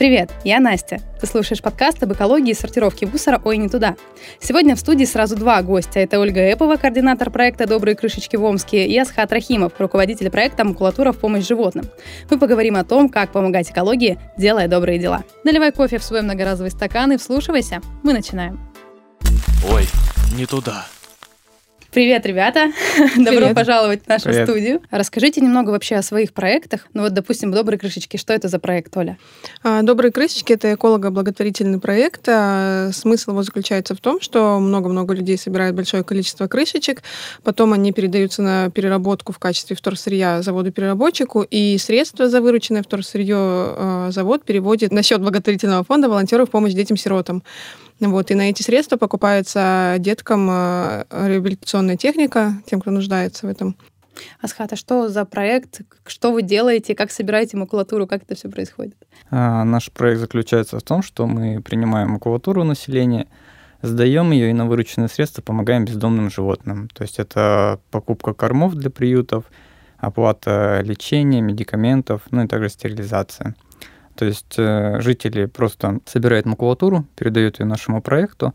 Привет, я Настя. Ты слушаешь подкаст об экологии и сортировке мусора «Ой, не туда». Сегодня в студии сразу два гостя. Это Ольга Эпова, координатор проекта «Добрые крышечки в Омске», и Асхат Рахимов, руководитель проекта «Макулатура в помощь животным». Мы поговорим о том, как помогать экологии, делая добрые дела. Наливай кофе в свой многоразовый стакан и вслушивайся. Мы начинаем. Ой, не туда. Привет, ребята! Добро Привет. пожаловать в нашу Привет. студию. Расскажите немного вообще о своих проектах. Ну вот, допустим, «Добрые крышечки». Что это за проект, Оля? А, Добрые крышечки это эколого-благотворительный проект. А, Смысл его заключается в том, что много-много людей собирают большое количество крышечек, потом они передаются на переработку в качестве вторсырья заводу-переработчику, и средства за вырученное вторсырье а, завод переводит на счет благотворительного фонда волонтеров в помощь детям-сиротам. Вот, и на эти средства покупается деткам а, реабилитационная техника, тем, кто нуждается в этом. Асхат, а что за проект? Что вы делаете? Как собираете макулатуру? Как это все происходит? А, Наш проект заключается в том, что мы принимаем макулатуру населения, сдаем ее и на вырученные средства помогаем бездомным животным. То есть это покупка кормов для приютов, оплата лечения, медикаментов, ну и также стерилизация. То есть э, жители просто собирают макулатуру, передают ее нашему проекту.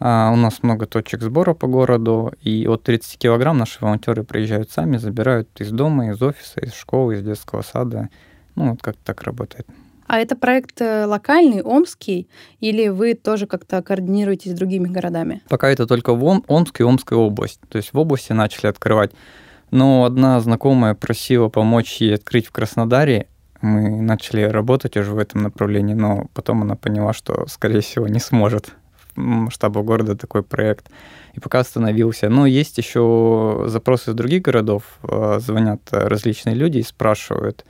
А у нас много точек сбора по городу, и от 30 килограмм наши волонтеры приезжают сами, забирают из дома, из офиса, из школы, из детского сада. Ну, вот как так работает. А это проект э, локальный, омский, или вы тоже как-то координируетесь с другими городами? Пока это только в Ом- Омск и Омская область. То есть в области начали открывать. Но одна знакомая просила помочь ей открыть в Краснодаре. Мы начали работать уже в этом направлении, но потом она поняла, что, скорее всего, не сможет в масштабах города такой проект. И пока остановился. Но есть еще запросы из других городов. Э, Звонят различные люди и спрашивают,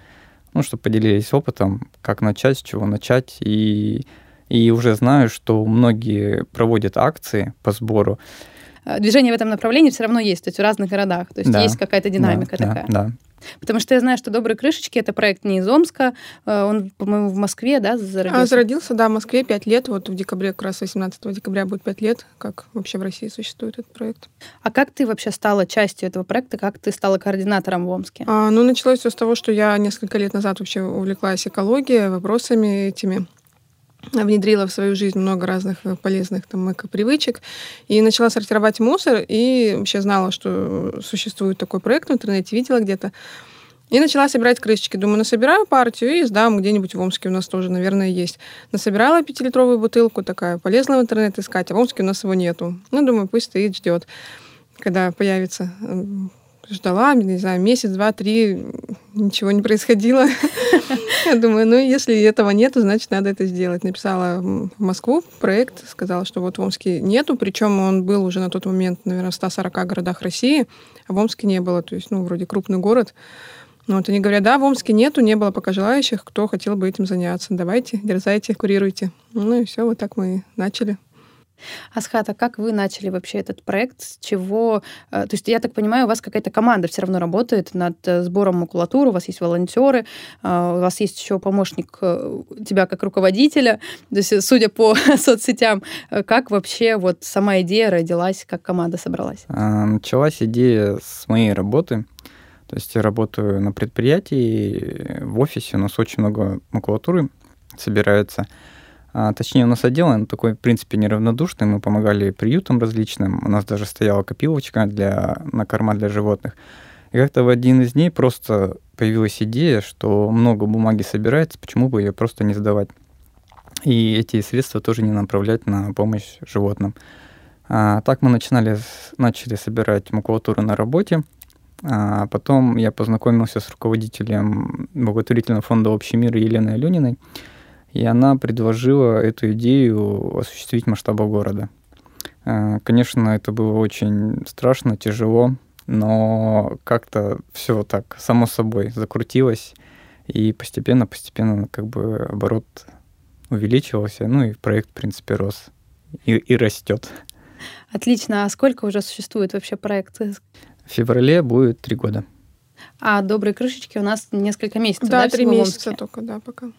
ну, чтобы поделились опытом, как начать, с чего начать. И, и уже знаю, что многие проводят акции по сбору. Э, Движение в этом направлении все равно есть, то есть в разных городах. То есть Да. есть какая-то динамика Да, такая. Да, да. Потому что я знаю, что «Добрые крышечки» — это проект не из Омска, э, он, по-моему, в Москве, да, зародился? А, зародился, да, в Москве 5 лет. Вот в декабре, как раз 18 декабря будет 5 лет, как вообще в России существует этот проект. А как ты вообще стала частью этого проекта? Как ты стала координатором в Омске? А, ну, началось все с того, что я несколько лет назад вообще увлеклась экологией, вопросами этими внедрила в свою жизнь много разных э, полезных там эко-привычек и начала сортировать мусор и вообще знала, что существует такой проект в интернете, видела где-то. И начала собирать крышечки. Думаю, насобираю партию и сдам где-нибудь в Омске. У нас тоже, наверное, есть. Насобирала пятилитровую бутылку такая, полезла в интернет искать, а в Омске у нас его нету. Ну, думаю, пусть стоит, ждет, когда появится. Ждала, не знаю, месяц, два, три, ничего не происходило. Я думаю, ну, если этого нету, значит, надо это сделать. Написала в Москву проект, сказала, что вот в Омске нету, причем он был уже на тот момент, наверное, в 140 городах России, а в Омске не было, то есть, ну, вроде крупный город. Ну, вот они говорят, да, в Омске нету, не было пока желающих, кто хотел бы этим заняться. Давайте, дерзайте, курируйте. Ну и все, вот так мы начали. Асхат, а как вы начали вообще этот проект? С чего? э, То есть, я так понимаю, у вас какая-то команда все равно работает над э, сбором макулатуры, у вас есть волонтеры, э, у вас есть еще помощник тебя как руководителя. То есть, судя по соцсетям, как вообще вот сама идея родилась, как команда собралась? А, Началась идея с моей работы. То есть я работаю на предприятии, в офисе у нас очень много макулатуры собирается. А, точнее, у нас отдел, он такой, в принципе, неравнодушный. Мы помогали приютам различным. У нас даже стояла копилочка для, на корма для животных. И как-то в один из дней просто появилась идея, что много бумаги собирается, почему бы ее просто не сдавать. И эти средства тоже не направлять на помощь животным. А, так мы начинали, начали собирать макулатуру на работе. А потом я познакомился с руководителем благотворительного фонда «Общий мир» Еленой Алюниной, и она предложила эту идею осуществить в масштабах города. А, Конечно, это было очень страшно, тяжело, но как-то все так само собой закрутилось, и постепенно-постепенно как бы оборот увеличивался, ну и проект, в принципе, рос и, и растет. Отлично. А сколько уже существует вообще проект? В феврале будет три года. А добрые крышечки у нас несколько месяцев, Да, да, три месяца только, да, пока.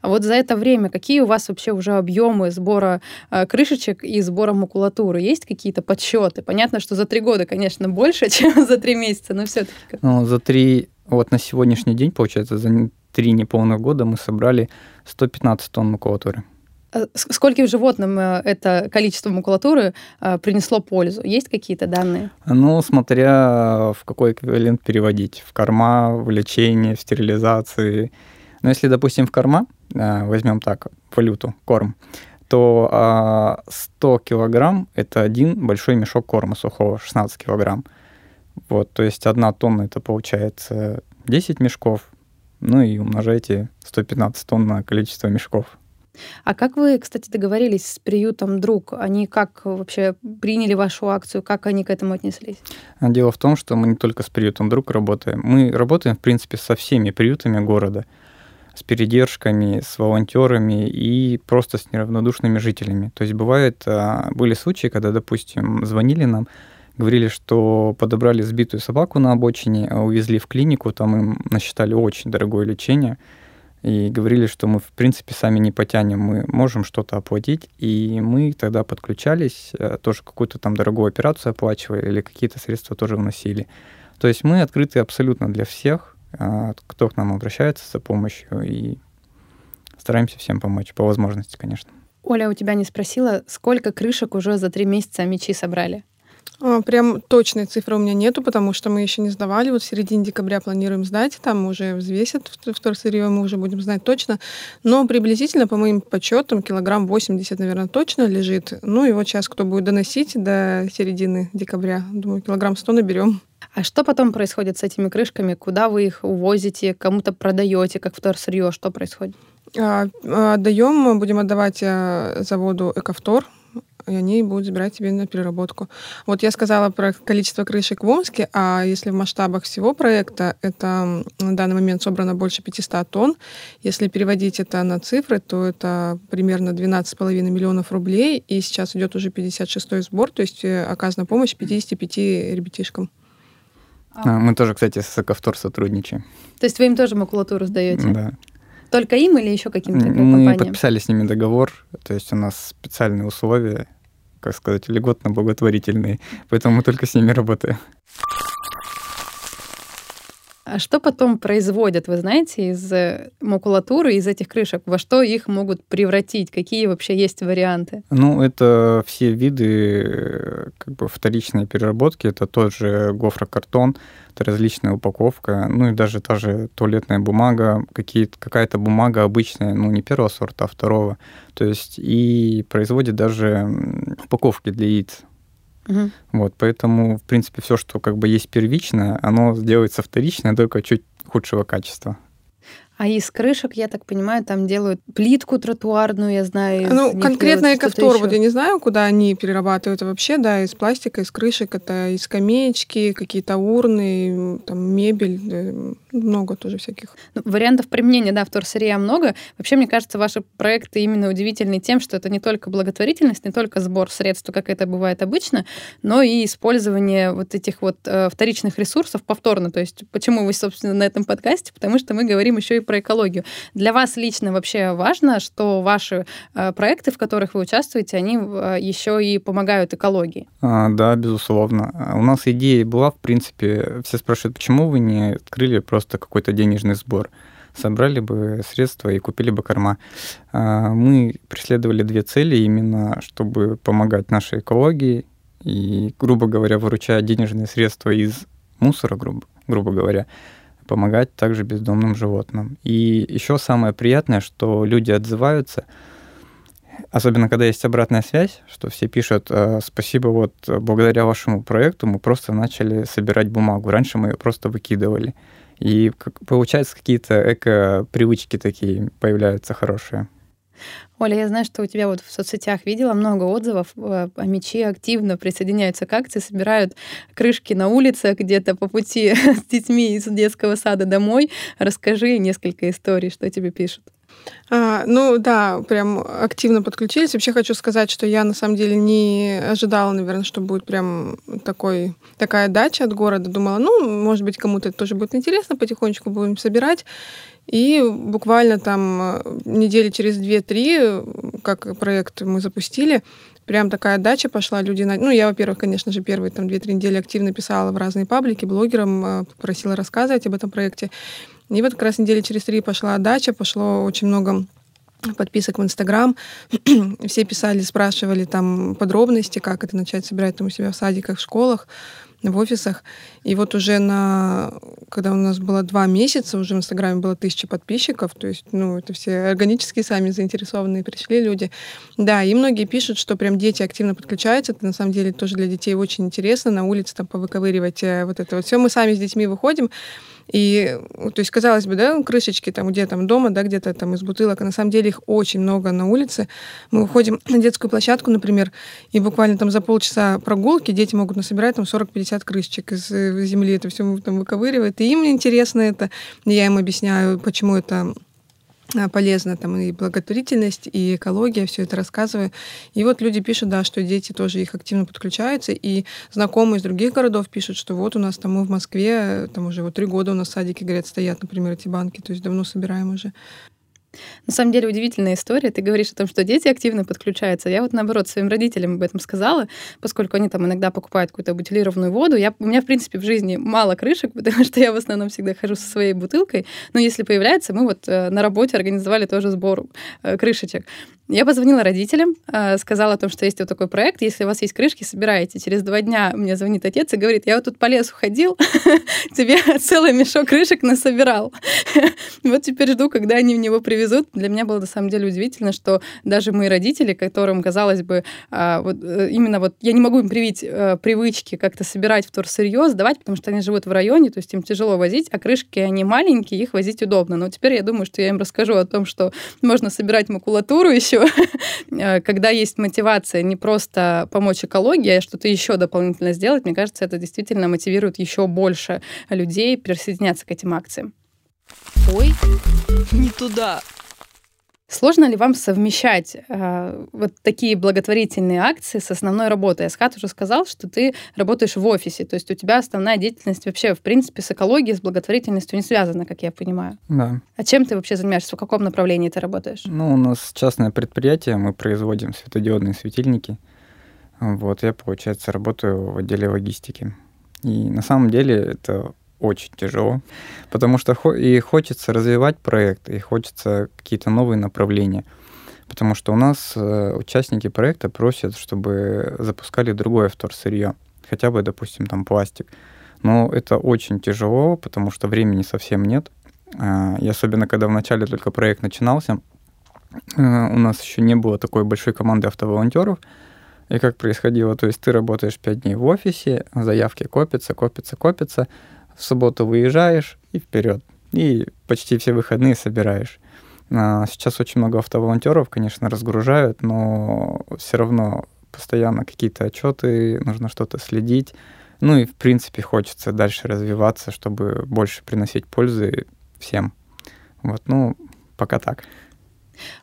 А вот за это время какие у вас вообще уже объемы сбора э, крышечек и сбора макулатуры? Есть какие-то подсчеты? Понятно, что за три года, конечно, больше, чем за три месяца, но все-таки. Ну, за три, вот на сегодняшний день, получается, за три неполных года мы собрали 115 тонн макулатуры. А скольким животным э, это количество макулатуры э, принесло пользу? Есть какие-то данные? Ну, смотря в какой эквивалент переводить. В корма, в лечение, в стерилизации. Но если, допустим, в корма, э, возьмем так, валюту, корм, то 100 килограмм – это один большой мешок корма сухого, 16 килограмм. Вот, то есть одна тонна – это получается 10 мешков, ну и умножайте 115 тонн на количество мешков. А как вы, кстати, договорились с приютом «Друг»? Они как вообще приняли вашу акцию? Как они к этому отнеслись? Дело в том, что мы не только с приютом «Друг» работаем. Мы работаем, в принципе, со всеми приютами города. С передержками, с волонтерами и просто с неравнодушными жителями. То есть бывает, а, были случаи, когда, допустим, звонили нам, говорили, что подобрали сбитую собаку на обочине, а увезли в клинику, там им насчитали очень дорогое лечение – и говорили, что мы, в принципе, сами не потянем, мы можем что-то оплатить, и мы тогда подключались, э, тоже какую-то там дорогую операцию оплачивали или какие-то средства тоже вносили. То есть мы открыты абсолютно для всех, кто к нам обращается за помощью, и стараемся всем помочь, по возможности, конечно. Оля, у тебя не спросила, сколько крышек уже за три месяца мечи собрали? А, прям точной цифры у меня нету, потому что мы еще не сдавали. Вот в середине декабря планируем сдать. Там уже взвесят вторсырье, мы уже будем знать точно. Но приблизительно, по моим подсчетам, килограмм 80, наверное, точно лежит. Ну и вот сейчас, кто будет доносить до середины декабря, думаю, килограмм 100 наберем. А что потом происходит с этими крышками? Куда вы их увозите, кому-то продаете, как вторсырье? Что происходит? А, отдаем, будем отдавать э, заводу «Эковтор», и они будут забирать тебе на переработку. Вот я сказала про количество крышек в Омске, а если в масштабах всего проекта, это на данный момент собрано больше 500 тонн. Если переводить это на цифры, то это примерно 12,5 миллионов рублей, и сейчас идет уже 56-й сбор, то есть э, оказана помощь 55 ребятишкам. А, мы тоже, кстати, с Эковтор сотрудничаем. То есть вы им тоже макулатуру сдаете? Да. Только им или еще каким-то Мы компаниям? подписали с ними договор, то есть у нас специальные условия, как сказать, льготно-благотворительные, поэтому мы только с ними работаем. А что потом производят, вы знаете, из э, макулатуры, из этих крышек? Во что их могут превратить? Какие вообще есть варианты? Ну, это все виды э, как бы вторичной переработки. Это тот же гофрокартон, это различная упаковка, ну и даже та же туалетная бумага, какая-то бумага обычная, ну не первого сорта, а второго. То есть и производит даже упаковки для яиц. Угу. Вот, поэтому, в принципе, все, что как бы есть первичное, оно сделается вторичное, только чуть худшего качества. А из крышек, я так понимаю, там делают плитку тротуарную, я знаю. Ну, конкретно эковтор, вот я не знаю, куда они перерабатывают вообще, да, из пластика, из крышек, это из скамеечки, какие-то урны, там, мебель, много тоже всяких. Ну, вариантов применения, да, вторсырья много. Вообще, мне кажется, ваши проекты именно удивительны тем, что это не только благотворительность, не только сбор средств, как это бывает обычно, но и использование вот этих вот э, вторичных ресурсов повторно. То есть почему вы, собственно, на этом подкасте? Потому что мы говорим еще и про экологию. Для вас лично вообще важно, что ваши э, проекты, в которых вы участвуете, они э, еще и помогают экологии? А, да, безусловно. У нас идея была, в принципе, все спрашивают, почему вы не открыли просто какой-то денежный сбор? собрали бы средства и купили бы корма. А, мы преследовали две цели именно, чтобы помогать нашей экологии и, грубо говоря, выручая денежные средства из мусора, грубо, грубо говоря, помогать также бездомным животным. И еще самое приятное, что люди отзываются, особенно когда есть обратная связь, что все пишут, «Э, спасибо, вот благодаря вашему проекту мы просто начали собирать бумагу. Раньше мы ее просто выкидывали. И получается какие-то эко-привычки такие появляются хорошие. Оля, я знаю, что у тебя вот в соцсетях видела много отзывов. Э, а мечи активно присоединяются к акции, собирают крышки на улице где-то по пути с детьми из детского сада домой. Расскажи несколько историй, что тебе пишут. А, ну да, прям активно подключились. Вообще хочу сказать, что я на самом деле не ожидала, наверное, что будет прям такой, такая дача от города. Думала, ну, может быть, кому-то это тоже будет интересно, потихонечку будем собирать. И буквально там э, недели через 2-3, как проект мы запустили, прям такая дача пошла, люди... На... Ну, я, во-первых, конечно же, первые там 2-3 недели активно писала в разные паблики, блогерам, э, попросила рассказывать об этом проекте. И вот как раз недели через три пошла дача, пошло очень много подписок в Инстаграм. Все писали, спрашивали там подробности, как это начать собирать там у себя в садиках, в школах в офисах. И вот уже на, когда у нас было два месяца, уже в Инстаграме было тысяча подписчиков, то есть, ну, это все органически сами заинтересованные пришли люди. Да, и многие пишут, что прям дети активно подключаются, это на самом деле тоже для детей очень интересно, на улице там повыковыривать э, вот это вот все. Мы сами с детьми выходим, и, то есть, казалось бы, да, крышечки там где там дома, да, где-то там из бутылок, а на самом деле их очень много на улице. Мы выходим на детскую площадку, например, и буквально там за полчаса прогулки дети могут насобирать там 40-50 крышечек из э, земли, это все там выковыривает. И им интересно это. Я им объясняю, почему это Э, полезно там и благотворительность, и экология, все это рассказываю. И вот люди пишут, да, что дети тоже их активно подключаются, и знакомые из других городов пишут, что вот у нас там мы в Москве, там уже вот три года у нас садики, говорят, стоят, например, эти банки, то есть давно собираем уже. На самом деле удивительная история. Ты говоришь о том, что дети активно подключаются. Я вот наоборот своим родителям об этом сказала, поскольку они там иногда покупают какую-то бутилированную воду. Я, у меня, в принципе, в жизни мало крышек, потому что я в основном всегда хожу со своей бутылкой. Но если появляется, мы вот э, на работе организовали тоже сбор э, крышечек. Я позвонила родителям, э, сказала о том, что есть вот такой проект, если у вас есть крышки, собирайте. Через два дня мне звонит отец и говорит, я вот тут по лесу ходил, тебе целый мешок крышек насобирал. Вот теперь жду, когда они в него привезут. Для меня было на самом деле удивительно, что даже мои родители, которым, казалось бы, а, вот э, именно вот я не могу им привить э, привычки как-то собирать вторсырье, сдавать, потому что они живут в районе, то есть им тяжело возить, а крышки, они маленькие, их возить удобно. Но теперь я думаю, что я им расскажу о том, что можно собирать макулатуру еще, еще, э, когда есть мотивация не просто помочь экологии, а что-то еще дополнительно сделать, мне кажется, это действительно мотивирует еще больше людей присоединяться к этим акциям. Ой, не туда. Сложно ли вам совмещать э, вот такие благотворительные акции с основной работой? Асхат уже сказал, что ты работаешь в офисе, то есть у тебя основная деятельность вообще, в принципе, с экологией, с благотворительностью не связана, как я понимаю. Да. А чем ты вообще занимаешься? В каком направлении ты работаешь? Ну, у нас частное предприятие, мы производим светодиодные светильники. Вот, я, получается, работаю в отделе логистики. И на самом деле это очень тяжело, потому что и хочется развивать проект, и хочется какие-то новые направления. Потому что у нас э, участники проекта просят, чтобы запускали другое вторсырье, хотя бы, допустим, там пластик. Но это очень тяжело, потому что времени совсем нет. А, и особенно, когда вначале только проект начинался, э, у нас еще не было такой большой команды автоволонтеров. И как происходило? То есть ты работаешь 5 дней в офисе, заявки копятся, копятся, копятся, в субботу выезжаешь и вперед. И почти все выходные собираешь. А, сейчас очень много автоволонтеров, конечно, разгружают, но все равно постоянно какие-то отчеты, нужно что-то следить. Ну и, в принципе, хочется дальше развиваться, чтобы больше приносить пользы всем. Вот, ну, пока так.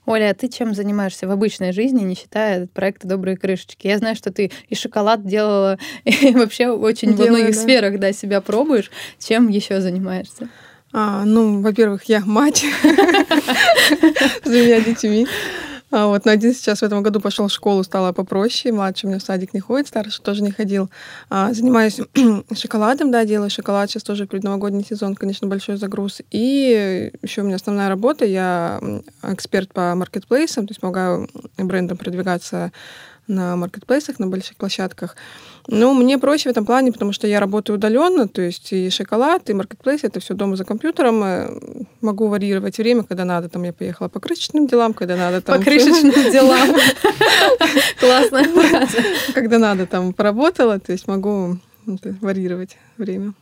Оля, а ты чем занимаешься в обычной жизни, не считая проекта «Добрые крышечки»? Я знаю, что ты и шоколад делала, и вообще очень Делаю, во многих да. сферах да, себя пробуешь. Чем еще занимаешься? А, ну, во-первых, я мать с двумя детьми. А вот, но один сейчас в этом году пошел в школу, стало попроще. Младший у меня в садик не ходит, старший тоже не ходил. А, занимаюсь шоколадом, да, делаю шоколад. Сейчас тоже предновогодний сезон, конечно, большой загруз. И еще у меня основная работа. Я эксперт по маркетплейсам, то есть помогаю брендам продвигаться на маркетплейсах, на больших площадках. Ну, мне проще в этом плане, потому что я работаю удаленно, то есть и шоколад, и маркетплейс, это все дома за компьютером. Э, могу варьировать время, когда надо. Там я поехала по крышечным делам, когда надо там... По крышечным делам. Классная фраза. Когда надо, там поработала, то есть могу варьировать время.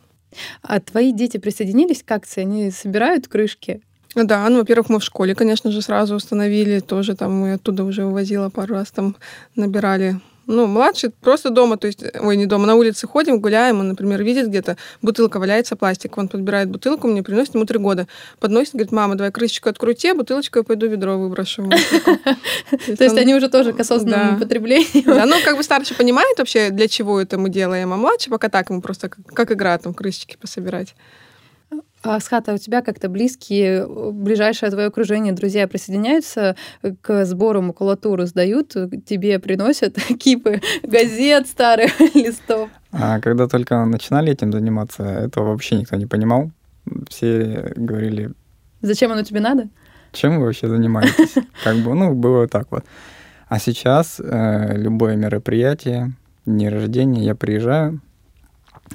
А твои дети присоединились к акции? Они собирают крышки? Да, ну, во-первых, мы в школе, конечно же, сразу установили, тоже там мы оттуда уже вывозила пару раз, там набирали ну, младший просто дома, то есть, ой, не дома, на улице ходим, гуляем, он, например, видит где-то, бутылка валяется, пластик, он подбирает бутылку, мне приносит, ему три года, подносит, говорит, мама, давай крышечку открути, бутылочку я пойду ведро выброшу. То есть они уже тоже к осознанному потреблению. Да, ну, как бы старший понимает вообще, для чего это мы делаем, а младший пока так, ему просто как игра, там, крышечки пособирать. А, Схата, у тебя как-то близкие, ближайшее твое окружение, друзья присоединяются к сбору макулатуры, сдают, тебе приносят кипы газет старых листов? А когда только начинали этим заниматься, этого вообще никто не понимал. Все говорили... Зачем оно тебе надо? Чем вы вообще занимаетесь? Как бы, ну, было так вот. А сейчас э, любое мероприятие, дни рождения, я приезжаю,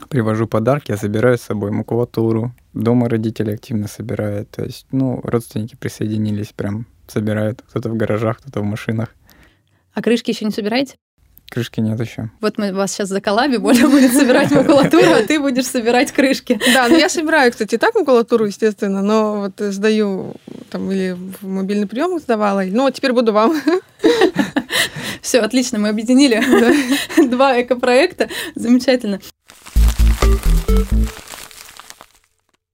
привожу подарки, я забираю с собой макулатуру. Дома родители активно собирают. То есть, ну, родственники присоединились, прям собирают. Кто-то в гаражах, кто-то в машинах. А крышки еще не собираете? Крышки нет еще. Вот мы вас сейчас заколабим, Оля будет собирать макулатуру, а ты будешь собирать крышки. Да, ну я собираю, кстати, так макулатуру, естественно, но вот сдаю там или в мобильный прием сдавала, ну вот теперь буду вам. Все, отлично, мы объединили два экопроекта. Замечательно.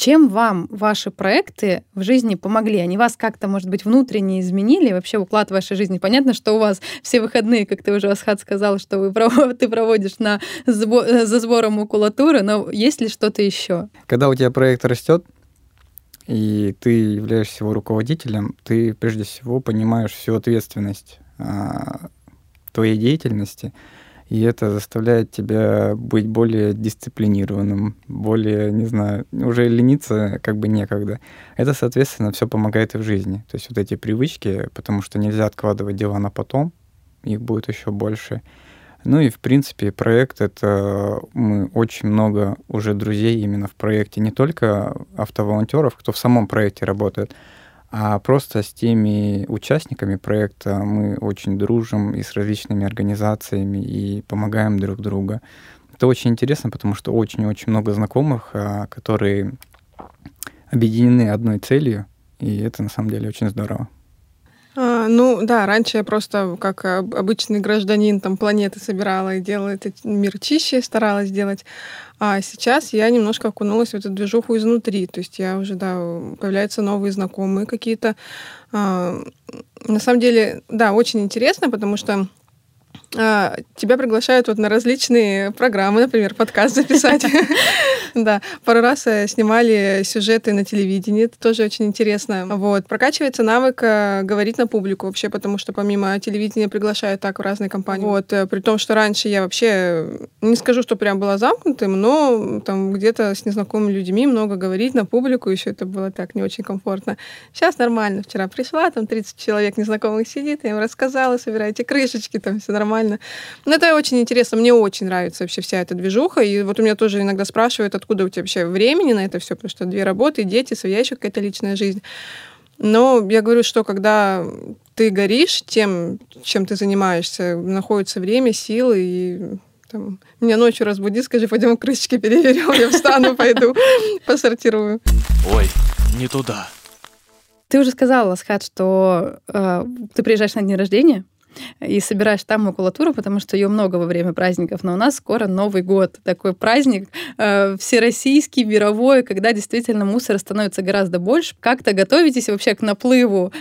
Чем вам ваши проекты в жизни помогли? Они вас как-то, может быть, внутренне изменили? Вообще уклад вашей жизни? Понятно, что у вас все выходные, как ты уже, Асхат, сказал, что вы, ты проводишь на за сбором макулатуры, но есть ли что-то еще? Когда у тебя проект растет, и ты являешься его руководителем, ты прежде всего понимаешь всю ответственность а, твоей деятельности, и это заставляет тебя быть более дисциплинированным, более, не знаю, уже лениться как бы некогда. Это, соответственно, все помогает и в жизни. То есть вот эти привычки, потому что нельзя откладывать дела на потом, их будет еще больше. Ну и, в принципе, проект — это мы очень много уже друзей именно в проекте, не только автоволонтеров, кто в самом проекте работает, а просто с теми участниками проекта мы очень дружим и с различными организациями и помогаем друг другу. Это очень интересно, потому что очень-очень много знакомых, а, которые объединены одной целью, и это на самом деле очень здорово. А, ну да, раньше я просто как обычный гражданин там планеты собирала и делала этот мир чище, старалась сделать. А сейчас я немножко окунулась в эту движуху изнутри. То есть я уже, да, появляются новые знакомые какие-то. А, на самом деле, да, очень интересно, потому что тебя приглашают вот на различные программы, например, подкаст записать. Да, пару раз э, снимали сюжеты на телевидении, это тоже очень интересно. Вот, прокачивается навык э, говорить на публику вообще, потому что помимо телевидения приглашают так в разные компании. Вот, э, при том, что раньше я вообще, не скажу, что прям была замкнутым, но там где-то с незнакомыми людьми много говорить на публику, еще это было так не очень комфортно. Сейчас нормально. Вчера пришла, там 30 человек незнакомых сидит, я им рассказала, собирайте крышечки, там все нормально. Но это очень интересно, мне очень нравится вообще вся эта движуха, и вот у меня тоже иногда спрашивают, откуда у тебя вообще времени на это все, потому что две работы, дети, своя еще какая-то личная жизнь. Но я говорю, что когда ты горишь тем, чем ты занимаешься, находится время, силы и там, меня ночью разбуди, скажи, пойдем крышечки переверем, я встану, пойду, посортирую. Ой, не туда. Ты уже сказала, Асхат, что э, ты приезжаешь на день рождения, и собираешь там макулатуру, потому что ее много во время праздников. Но у нас скоро Новый год, такой праздник э, всероссийский, мировой, когда действительно мусора становится гораздо больше. Как-то готовитесь вообще к наплыву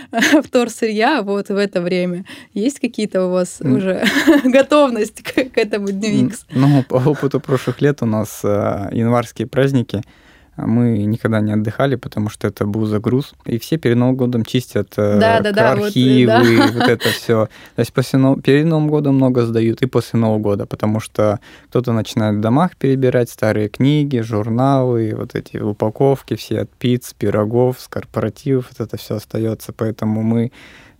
вторсырья вот в это время? Есть какие-то у вас mm. уже готовность к, к этому дню X? Ну, по опыту прошлых лет у нас э, январские праздники — мы никогда не отдыхали, потому что это был загруз. И все перед Новым годом чистят э, да, да, да, архивы, вот, да. вот это все. То есть после, перед Новым годом много сдают и после Нового года, потому что кто-то начинает в домах перебирать старые книги, журналы, вот эти упаковки все от пиц, пирогов, с корпоративов, вот это все остается. Поэтому мы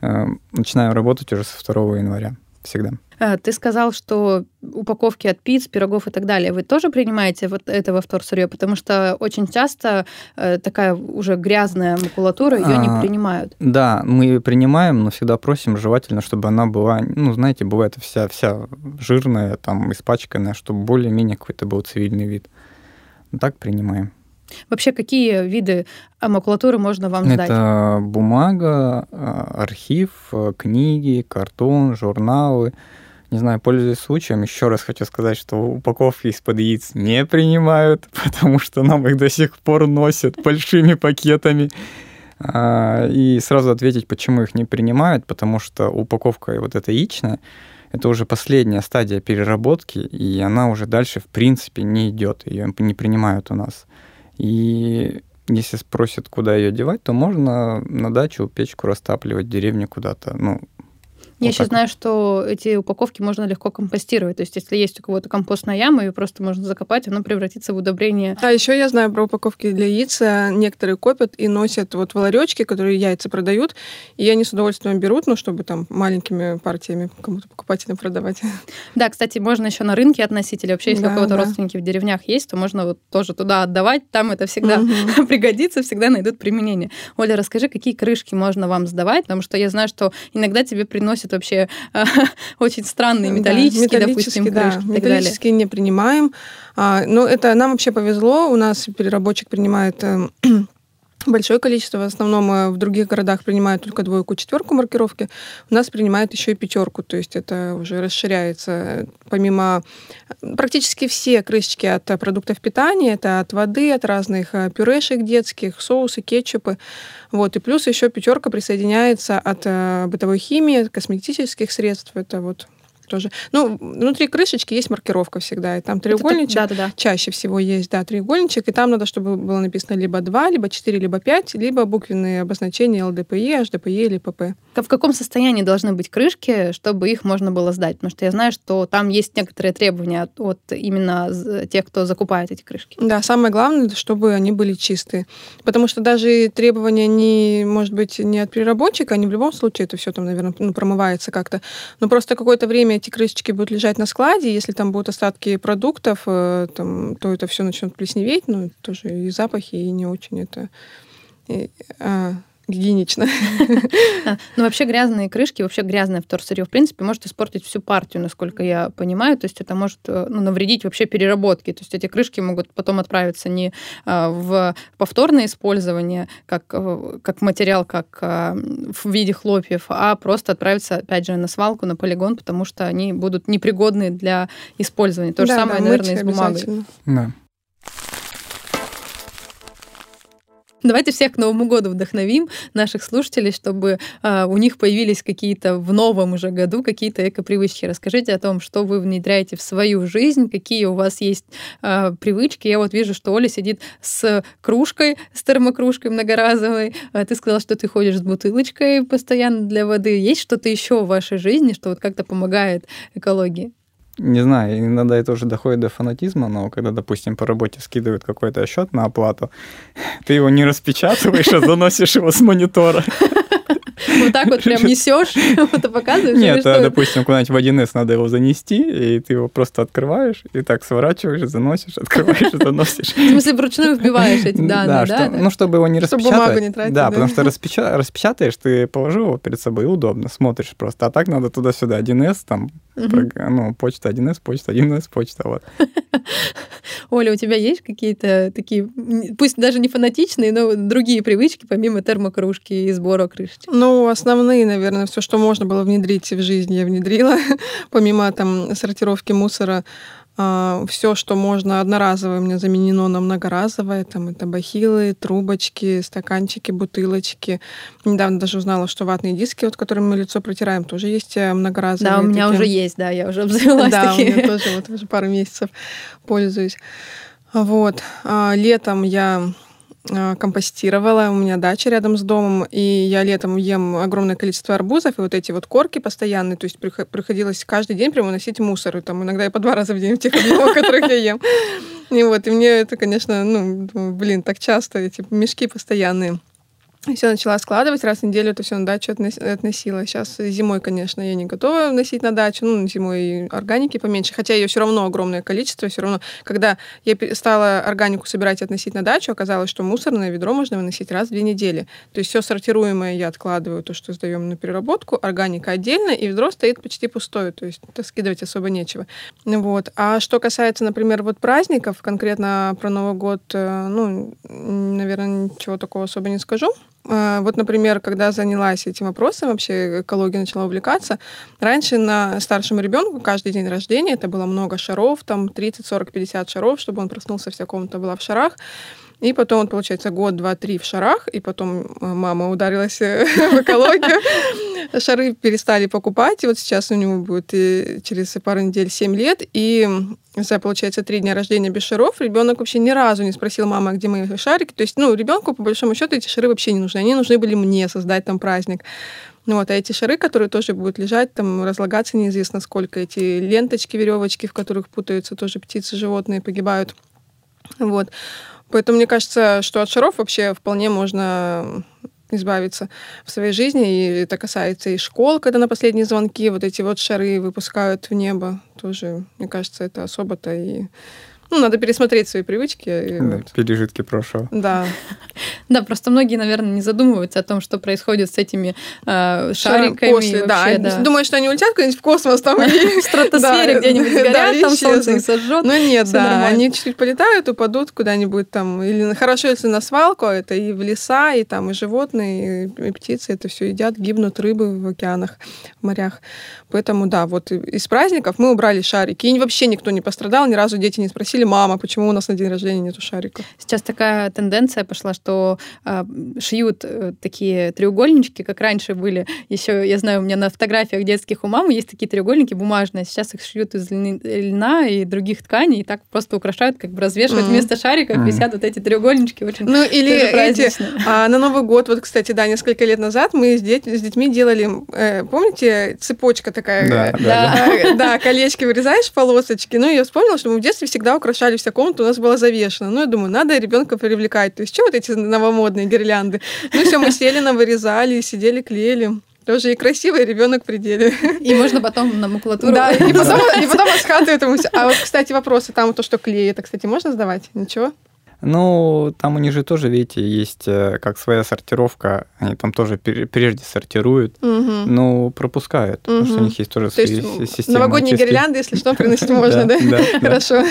э, начинаем работать уже со 2 января всегда. А, ты сказал, что упаковки от пиц, пирогов и так далее, вы тоже принимаете вот это во вторсырье? Потому что очень часто э, такая уже грязная макулатура, ее а, не принимают. Да, мы ее принимаем, но всегда просим желательно, чтобы она была, ну, знаете, бывает вся, вся жирная, там, испачканная, чтобы более-менее какой-то был цивильный вид. Так принимаем. Вообще, какие виды макулатуры можно вам сдать? Это бумага, а, архив, э, книги, картон, журналы. Не знаю, пользуясь случаем, еще раз хочу сказать, что упаковки из-под яиц не принимают, потому что нам их до сих пор носят большими пакетами. А, и сразу ответить, почему их не принимают, потому что упаковка вот эта яичная, это уже последняя стадия переработки, и она уже дальше в принципе не идет, ее не принимают у нас. И если спросят, куда ее девать, то можно на дачу печку растапливать, в деревне куда-то. Ну, Я вот еще так. знаю, что эти упаковки можно легко компостировать. То есть, если есть у кого-то компостная яма, ее просто можно закопать, оно превратится в удобрение. А еще я знаю про упаковки для яиц. э, Некоторые копят и носят вот в ларечки, которые яйца продают. И они с удовольствием берут, ну, чтобы там маленькими партиями кому-то покупателям продавать. Да, кстати, можно еще на рынке относить, или вообще, если Да, у кого-то да. родственники в деревнях есть, то можно вот тоже туда отдавать, там это всегда Мгм. пригодится, всегда найдут применение. Оля, расскажи, какие крышки можно вам сдавать, потому что я знаю, что иногда тебе приносят вообще а, очень странные Да, металлические, допустим, металлические, да. крышки так далее. Металлические не принимаем. А, но это нам вообще повезло. У нас переработчик принимает э, большое количество. В основном э, в других городах принимают только двойку, четверку маркировки. У нас принимают еще и пятерку. То есть это уже расширяется. Помимо э, практически все крышечки от э, продуктов питания, это от воды, от разных пюрешек детских, соусы, кетчупы. Вот. И плюс еще пятерка присоединяется от бытовой химии, косметических средств. Это вот тоже. Ну, внутри крышечки есть маркировка всегда, и там треугольничек. Да, да, да. Чаще всего есть, да, треугольничек, и там надо, чтобы было написано либо 2, либо 4, либо 5, либо буквенные обозначения ЛДПЕ, HDPE или ПП. В каком состоянии должны быть крышки, чтобы их можно было сдать? Потому что я знаю, что там есть некоторые требования от, от именно тех, кто закупает эти крышки. Да, самое главное, чтобы они были чистые. Потому что даже требования не, может быть, не от переработчика, они в любом случае это все там, наверное, ну, промывается как-то. Но просто какое-то время эти крышечки будут лежать на складе, если там будут остатки продуктов, э, там, то это все начнет плесневеть, ну, тоже и запахи, и не очень это и, а, гигиенично. А, Ну, вообще грязные крышки, вообще грязное вторсырье, в принципе, может испортить всю партию, насколько я понимаю. То есть это может э, ну, навредить вообще переработке. То есть эти крышки могут потом отправиться не а, в повторное использование, как, э, как материал, как а, в виде хлопьев, а просто отправиться, опять же, на свалку, на полигон, потому что они будут непригодны для использования. То же Да, самое, да, наверное, и с бумагой. Да. Давайте всех к Новому году вдохновим наших слушателей, чтобы а, у них появились какие-то в новом уже году какие-то эко-привычки. Расскажите о том, что вы внедряете в свою жизнь, какие у вас есть а, привычки. Я вот вижу, что Оля сидит с кружкой, с термокружкой многоразовой. А ты сказала, что ты ходишь с бутылочкой постоянно для воды. Есть что-то еще в вашей жизни, что вот как-то помогает экологии? Не знаю, иногда это уже доходит до фанатизма, но когда, допустим, по работе скидывают какой-то счет на оплату, ты его не распечатываешь, а заносишь его с монитора. Вот так вот прям несешь, вот показываешь? Нет, а, допустим, куда-нибудь в 1С надо его занести, и ты его просто открываешь, и так сворачиваешь, заносишь, открываешь, заносишь. В смысле, вручную вбиваешь эти данные, да? ну, чтобы его не Чтобы распечатать. бумагу не тратить, Да, потому что распеча- распечатаешь, ты положил его перед собой, удобно, смотришь просто. А так надо туда-сюда 1С, там, ну, почта 1С, почта 1С, почта, вот. Оля, у тебя есть какие-то такие, пусть даже не фанатичные, но другие привычки, помимо термокружки и сбора крышечек? Ну, основные, наверное, все, что можно было внедрить в жизнь, я внедрила. Помимо там сортировки мусора, все, что можно одноразовое, у меня заменено на многоразовое. Там это бахилы, трубочки, стаканчики, бутылочки. Недавно даже узнала, что ватные диски, вот которыми мы лицо протираем, тоже есть э, многоразовые. Да, у меня такие. уже есть, да, я уже обзавелась Да, у меня тоже вот уже пару месяцев пользуюсь. Вот. А, Летом я а, компостировала, у меня дача рядом с домом, и я летом ем огромное количество арбузов, и вот эти вот корки постоянные, то есть прихо- приходилось каждый день прямо носить мусор, и там иногда и по два раза в день в тех объемах, которых я ем. И вот, и мне это, конечно, ну, блин, так часто, эти мешки постоянные. Все начала складывать, раз в неделю это все на дачу относ- относила. Сейчас зимой, конечно, я не готова носить на дачу, ну, зимой органики поменьше, хотя ее все равно огромное количество, все равно. Когда я стала органику собирать и относить на дачу, оказалось, что мусорное ведро можно выносить раз в две недели. То есть все сортируемое я откладываю, то, что сдаем на переработку, органика отдельно, и ведро стоит почти пустое, то есть это скидывать особо нечего. Вот. А что касается, например, вот праздников, конкретно про Новый год, э, ну, наверное, ничего такого особо не скажу. А, Вот, например, когда занялась этим вопросом, вообще экологией начала увлекаться, раньше на старшему ребенку каждый день рождения это было много шаров, там 30, 40, 50 шаров, чтобы он проснулся вся комната была в шарах. И потом, вот, получается, год, два, три в шарах, и потом э, мама ударилась э, в экологию. Шары перестали покупать, и вот сейчас у него будет и через пару недель 7 лет, и за, получается, три дня рождения без шаров, ребенок вообще ни разу не спросил мама, а где мои шарики. То есть, ну, ребенку, по большому счету, эти шары вообще не нужны. Они нужны были мне создать там праздник. Ну вот, а эти шары, которые тоже будут лежать, там разлагаться неизвестно сколько, эти ленточки, веревочки, в которых путаются тоже птицы, животные погибают. Вот. Поэтому мне кажется, что от шаров вообще вполне можно избавиться в своей жизни. И это касается и школ, когда на последние звонки вот эти вот шары выпускают в небо. Тоже, мне кажется, это особо-то и ну, надо пересмотреть свои привычки. И Да, вот. пережитки прошлого. Да. Да, просто многие, наверное, не задумываются о том, что происходит с этими э, шариками. После, да. вообще, Они Думают, что они улетят куда-нибудь в космос там. и- В стратосфере Да, где-нибудь да, горят, там солнце их сожжет. Ну нет, да, они чуть-чуть полетают, упадут куда-нибудь там. Или хорошо, если на свалку, это и в леса, и там и животные, и, птицы это все едят, гибнут рыбы в океанах, в морях. Поэтому да, вот из праздников мы убрали шарики. И вообще никто не пострадал, ни разу дети не спросили, мама, почему у нас на день рождения нету шариков. Сейчас такая тенденция пошла, что э, шьют э, такие треугольнички, как раньше были. Еще, я знаю, у меня на фотографиях детских у мамы есть такие треугольники бумажные. Сейчас их шьют из льна и других тканей, и так просто украшают, как бы развешивают. Мгм. Вместо шариков Мгм. висят вот эти треугольнички. Очень Ну или эти, а, на Новый год, вот, кстати, да, несколько лет назад мы с, деть- с детьми делали, э, помните, цепочка такая, Да, э, да, да. А, Да, колечки вырезаешь, полосочки. Ну, я вспомнила, что мы в детстве всегда украшали вся комната, у нас была завешена. Ну, я думаю, надо ребенка привлекать. То есть, что вот эти новомодные гирлянды? Ну, все, мы сели, навырезали, сидели, клеили. Тоже и красивый ребенок в пределе. И можно потом на макулатуру... Да, и потом, и потом от хаты этому всё. А вот, кстати, вопросы. Там то, что клей, это, кстати, можно сдавать? Ничего? Ну, там у них же тоже, видите, есть э, как своя сортировка. Они там тоже прежде сортируют, Мгм. но пропускают, потому что у них есть тоже То свои есть си- системы новогодние очистки. гирлянды, если что, приносить можно, да. Хорошо.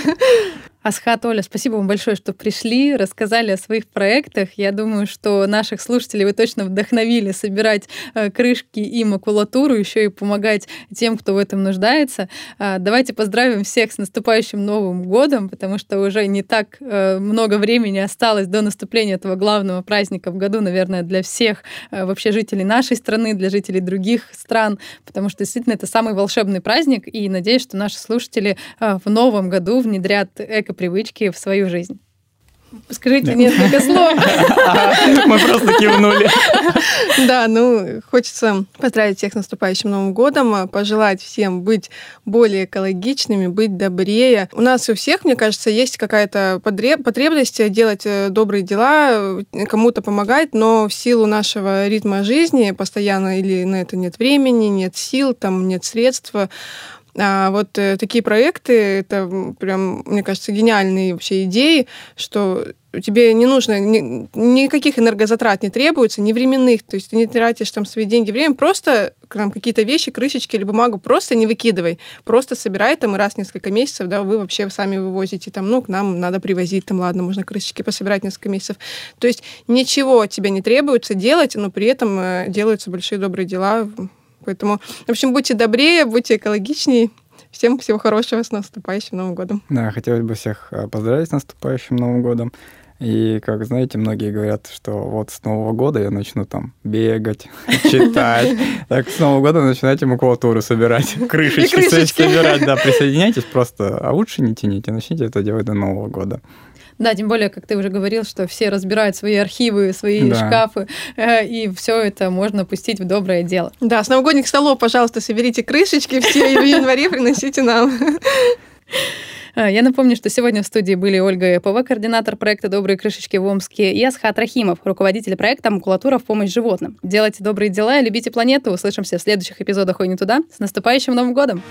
Асхат, Оля, спасибо вам большое, что пришли, рассказали о своих проектах. Я думаю, что наших слушателей вы точно вдохновили собирать э, крышки и макулатуру, еще и помогать тем, кто в этом нуждается. А, Давайте поздравим всех с наступающим Новым годом, потому что уже не так э, много времени осталось до наступления этого главного праздника в году, наверное, для всех э, вообще жителей нашей страны, для жителей других стран, потому что действительно это самый волшебный праздник, и надеюсь, что наши слушатели в новом году внедрят эко-привычки в свою жизнь. Скажите Да. несколько слов. Мы просто кивнули. Да, ну, хочется поздравить всех с наступающим Новым годом, пожелать всем быть более экологичными, быть добрее. У нас у всех, мне кажется, есть какая-то потребность делать э, добрые дела, кому-то помогать, но в силу нашего ритма жизни постоянно или на это нет времени, нет сил, там нет средств, а вот э, такие проекты, это прям, мне кажется, гениальные вообще идеи, что тебе не нужно, ни- никаких энергозатрат не требуется, ни временных, то есть ты не тратишь там свои деньги, время, просто там какие-то вещи, крышечки или бумагу просто не выкидывай, просто собирай там и раз в несколько месяцев, да, вы вообще сами вывозите там, ну, к нам надо привозить, там, ладно, можно крышечки пособирать несколько месяцев. То есть ничего от тебя не требуется делать, но при этом э, делаются большие добрые дела, Поэтому, в общем, будьте добрее, будьте экологичнее. Всем всего хорошего с наступающим Новым годом. Да, хотелось бы всех э, поздравить с наступающим Новым годом. И, как знаете, многие говорят, что вот с Нового года я начну там бегать, читать. Так, с Нового года начинайте макулатуру собирать, крышечки со- крышечки. собирать. Да, присоединяйтесь просто, а лучше не тяните, начните это делать до Нового года. Да, тем более, как ты уже говорил, что все разбирают свои архивы, свои Да. шкафы, э, и все это можно пустить в доброе дело. Да, с новогодних столов, пожалуйста, соберите крышечки все и в январе приносите нам. Э, Я напомню, что сегодня в студии были Ольга Эпова, координатор проекта «Добрые крышечки» в Омске, и Асхат Рахимов, руководитель проекта «Макулатура в помощь животным». Делайте добрые дела и любите планету. Услышимся в следующих эпизодах «Ой, не туда». С наступающим Новым годом!